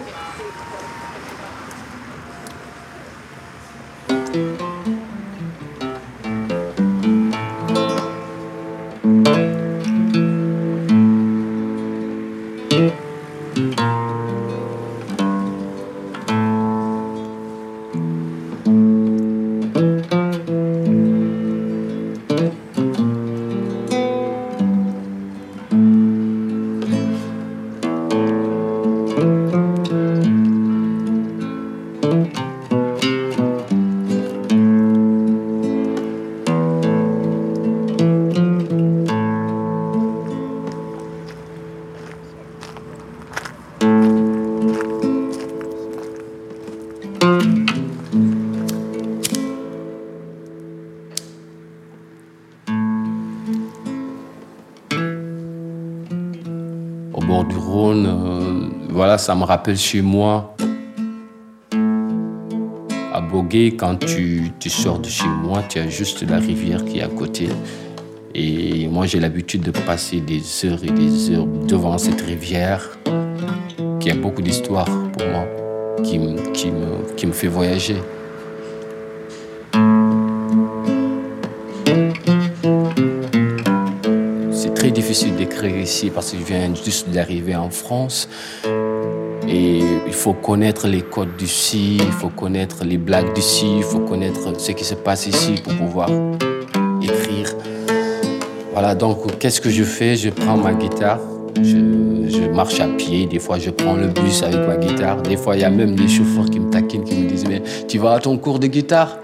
thank mm -hmm. you ça me rappelle chez moi. À Bogué, quand tu, tu sors de chez moi, tu as juste la rivière qui est à côté. Et moi, j'ai l'habitude de passer des heures et des heures devant cette rivière qui a beaucoup d'histoire pour moi, qui me fait voyager. Ici parce que je viens juste d'arriver en France. Et il faut connaître les codes d'ici, il faut connaître les blagues d'ici, il faut connaître ce qui se passe ici pour pouvoir écrire. Voilà, donc qu'est-ce que je fais? Je prends ma guitare, je, marche à pied, des fois je prends le bus avec ma guitare, des fois il y a même des chauffeurs qui me taquinent, qui me disent Mais tu vas à ton cours de guitare?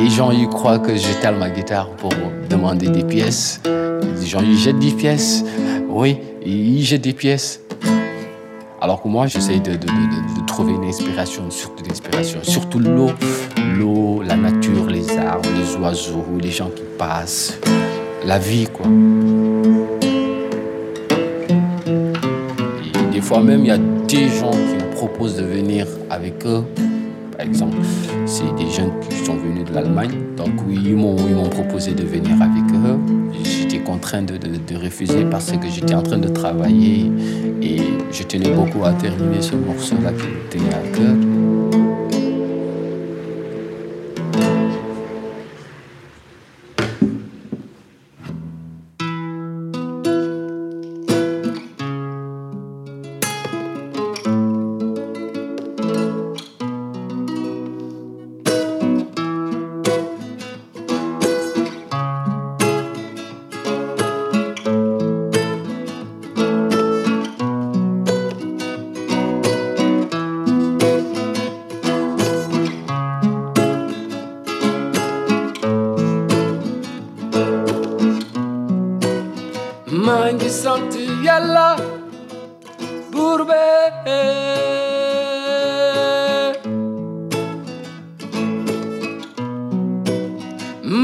Les gens ils croient que je tale ma guitare pour demander des pièces. Les gens, ils jettent des pièces. Oui, ils jettent des pièces. Alors que moi, j'essaye de, trouver une inspiration, surtout d'inspiration, surtout l'eau, l'eau, la nature, les arbres, les oiseaux, les gens qui passent, la vie, quoi. Et des fois même, il y a des gens qui me proposent de venir avec eux. Par exemple, c'est des jeunes qui de l'Allemagne. Donc oui, ils m'ont proposé de venir avec eux contraint de, de, refuser parce que j'étais en train de travailler et je tenais beaucoup à terminer ce morceau-là qui me tenait à cœur.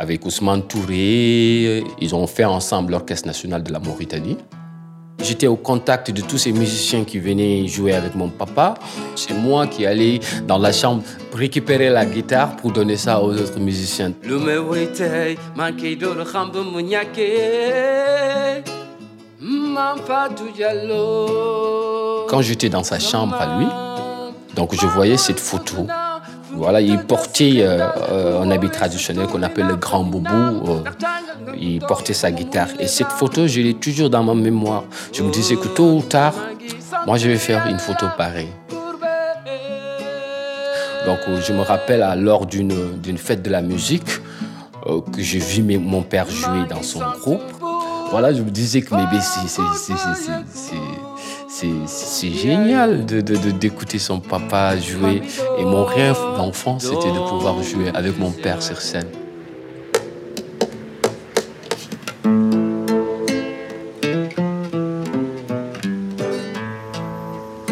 avec Ousmane Touré. Ils ont fait ensemble l'Orchestre national de la Mauritanie. J'étais au contact de tous ces musiciens qui venaient jouer avec mon papa. C'est moi qui allais dans la chambre récupérer la guitare pour donner ça aux autres musiciens. Quand j'étais dans sa chambre à lui, donc je voyais cette photo voilà, il portait euh, euh, un habit traditionnel qu'on appelle le grand boubou. Euh, il portait sa guitare. Et cette photo, je l'ai toujours dans ma mémoire. Je me disais que tôt ou tard, moi, je vais faire une photo pareille. Donc, je me rappelle lors d'une fête de la musique que j'ai vu mon père jouer dans son groupe. Voilà, je me disais que mais c'est c'est génial d'écouter de, son papa jouer. Et mon rêve d'enfant, c'était de pouvoir jouer avec mon père sur scène.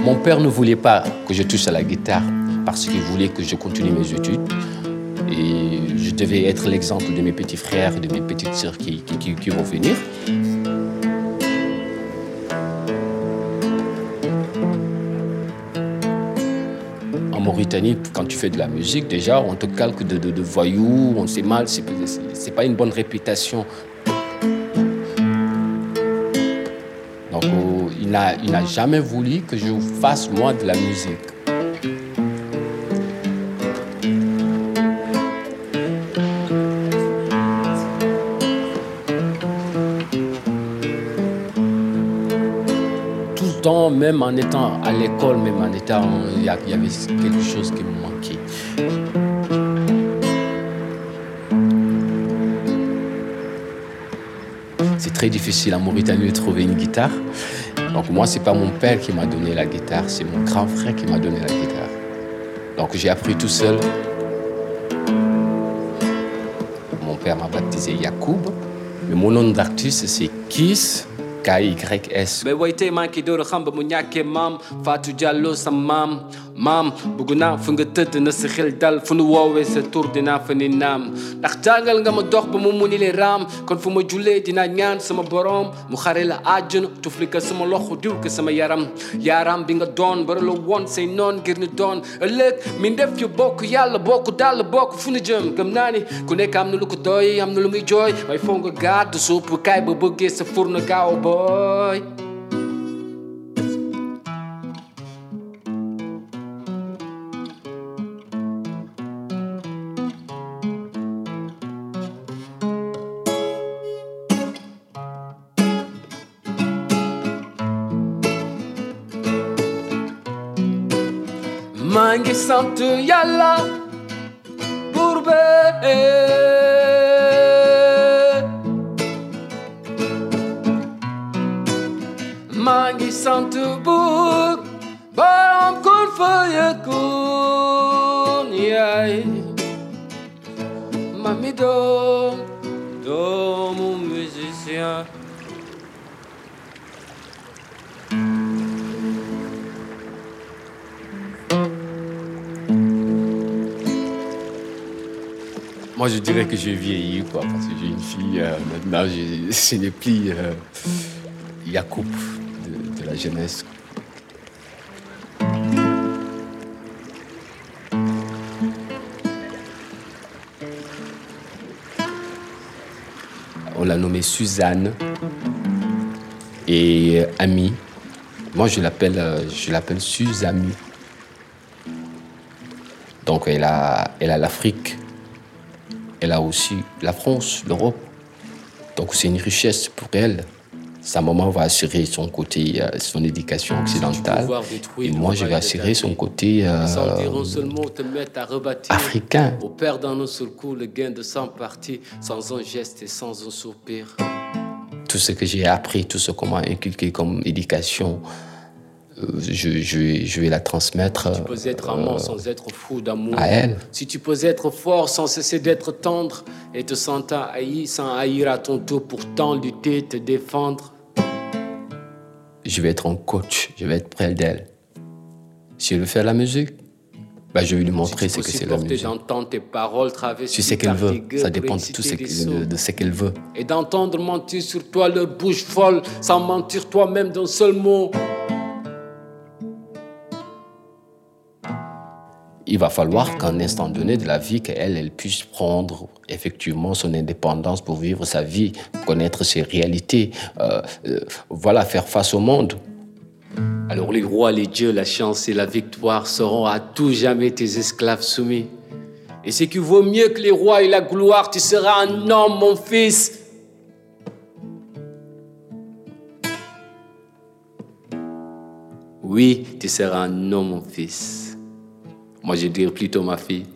Mon père ne voulait pas que je touche à la guitare parce qu'il voulait que je continue mes études. Et je devais être l'exemple de mes petits frères, et de mes petites sœurs qui, qui vont venir. Quand tu fais de la musique, déjà, on te calque de, de, voyous, on sait mal, c'est pas une bonne réputation. Donc, oh, il n'a jamais voulu que je fasse, moi, de la musique. Même en étant à l'école, même en étant, il y, avait quelque chose qui me manquait. C'est très difficile en Mauritanie de trouver une guitare. Donc moi, c'est pas mon père qui m'a donné la guitare, c'est mon grand frère qui m'a donné la guitare. Donc j'ai appris tout seul. Mon père m'a baptisé Yacoub, mais mon nom d'artiste c'est Kiss KYS. Mam bëgg naa fu nga tëdd na sa xel dal fu nu woowee sa tur dinaa fa ni naam ndax jàngal nga ma dox ba mu muni le raam kon fu ma julee dinaa ñaan sama borom. Mu xare la àjjana tufli ka sama loxo diw ka sama yaram. Yaram bi nga doon bara la woon say noon ngir ni doon. Ëllëg mi def yu bokk yàlla bokk dàll bokk fu nu jëm. Gëm naa ni ku nekk am na lu ko doy am na lu muy may foo nga gàddu suup kaay ba bëggee sa furna gaaw boy hangi saptı yalla gurbet Mangi santu bur Bayram kun fayakun Yay. Mami dom Domum müzisyen. Moi, je dirais que j'ai vieilli, quoi, parce que j'ai une fille, euh, maintenant, ce n'est plus euh, Yacoub de, de la jeunesse. On l'a nommée Suzanne et Ami. Moi, je l'appelle, euh, je l'appelle. Donc, elle a, elle a l'Afrique elle a aussi la France, l'Europe. Donc c'est une richesse pour elle. Sa maman va assurer son côté, euh, son éducation occidentale. Et moi, je vais assurer son côté euh, africain. Au perdant d'un seul coup le gain de 100 parties, sans un geste et sans un soupir. Tout ce que j'ai appris, tout ce qu'on m'a inculqué comme éducation, je, je, je, vais la transmettre si tu peux être amant euh, sans être fou d'amour, à elle. Si tu peux être fort sans cesser d'être tendre et te sentir haï sans haïr à ton tour, pourtant lutter, te défendre. Je vais être un coach, je vais être près d'elle. Si elle veut faire la musique, bah, je vais lui montrer si ce que c'est la musique. Tes paroles tu sais qu'elle veut, ça dépend de tout ce, de ce qu'elle veut. Et d'entendre mentir sur toi leur bouche folle, sans mentir toi-même d'un seul mot. Il va falloir qu'à un instant donné de la vie, qu'elle elle puisse prendre effectivement son indépendance pour vivre sa vie, connaître ses réalités, euh, euh, voilà, faire face au monde. Alors les rois, les dieux, la chance et la victoire seront à tout jamais tes esclaves soumis. Et ce qui vaut mieux que les rois et la gloire, tu seras un homme, mon fils. Oui, tu seras un homme, mon fils. Moi, je dirais plutôt ma fille.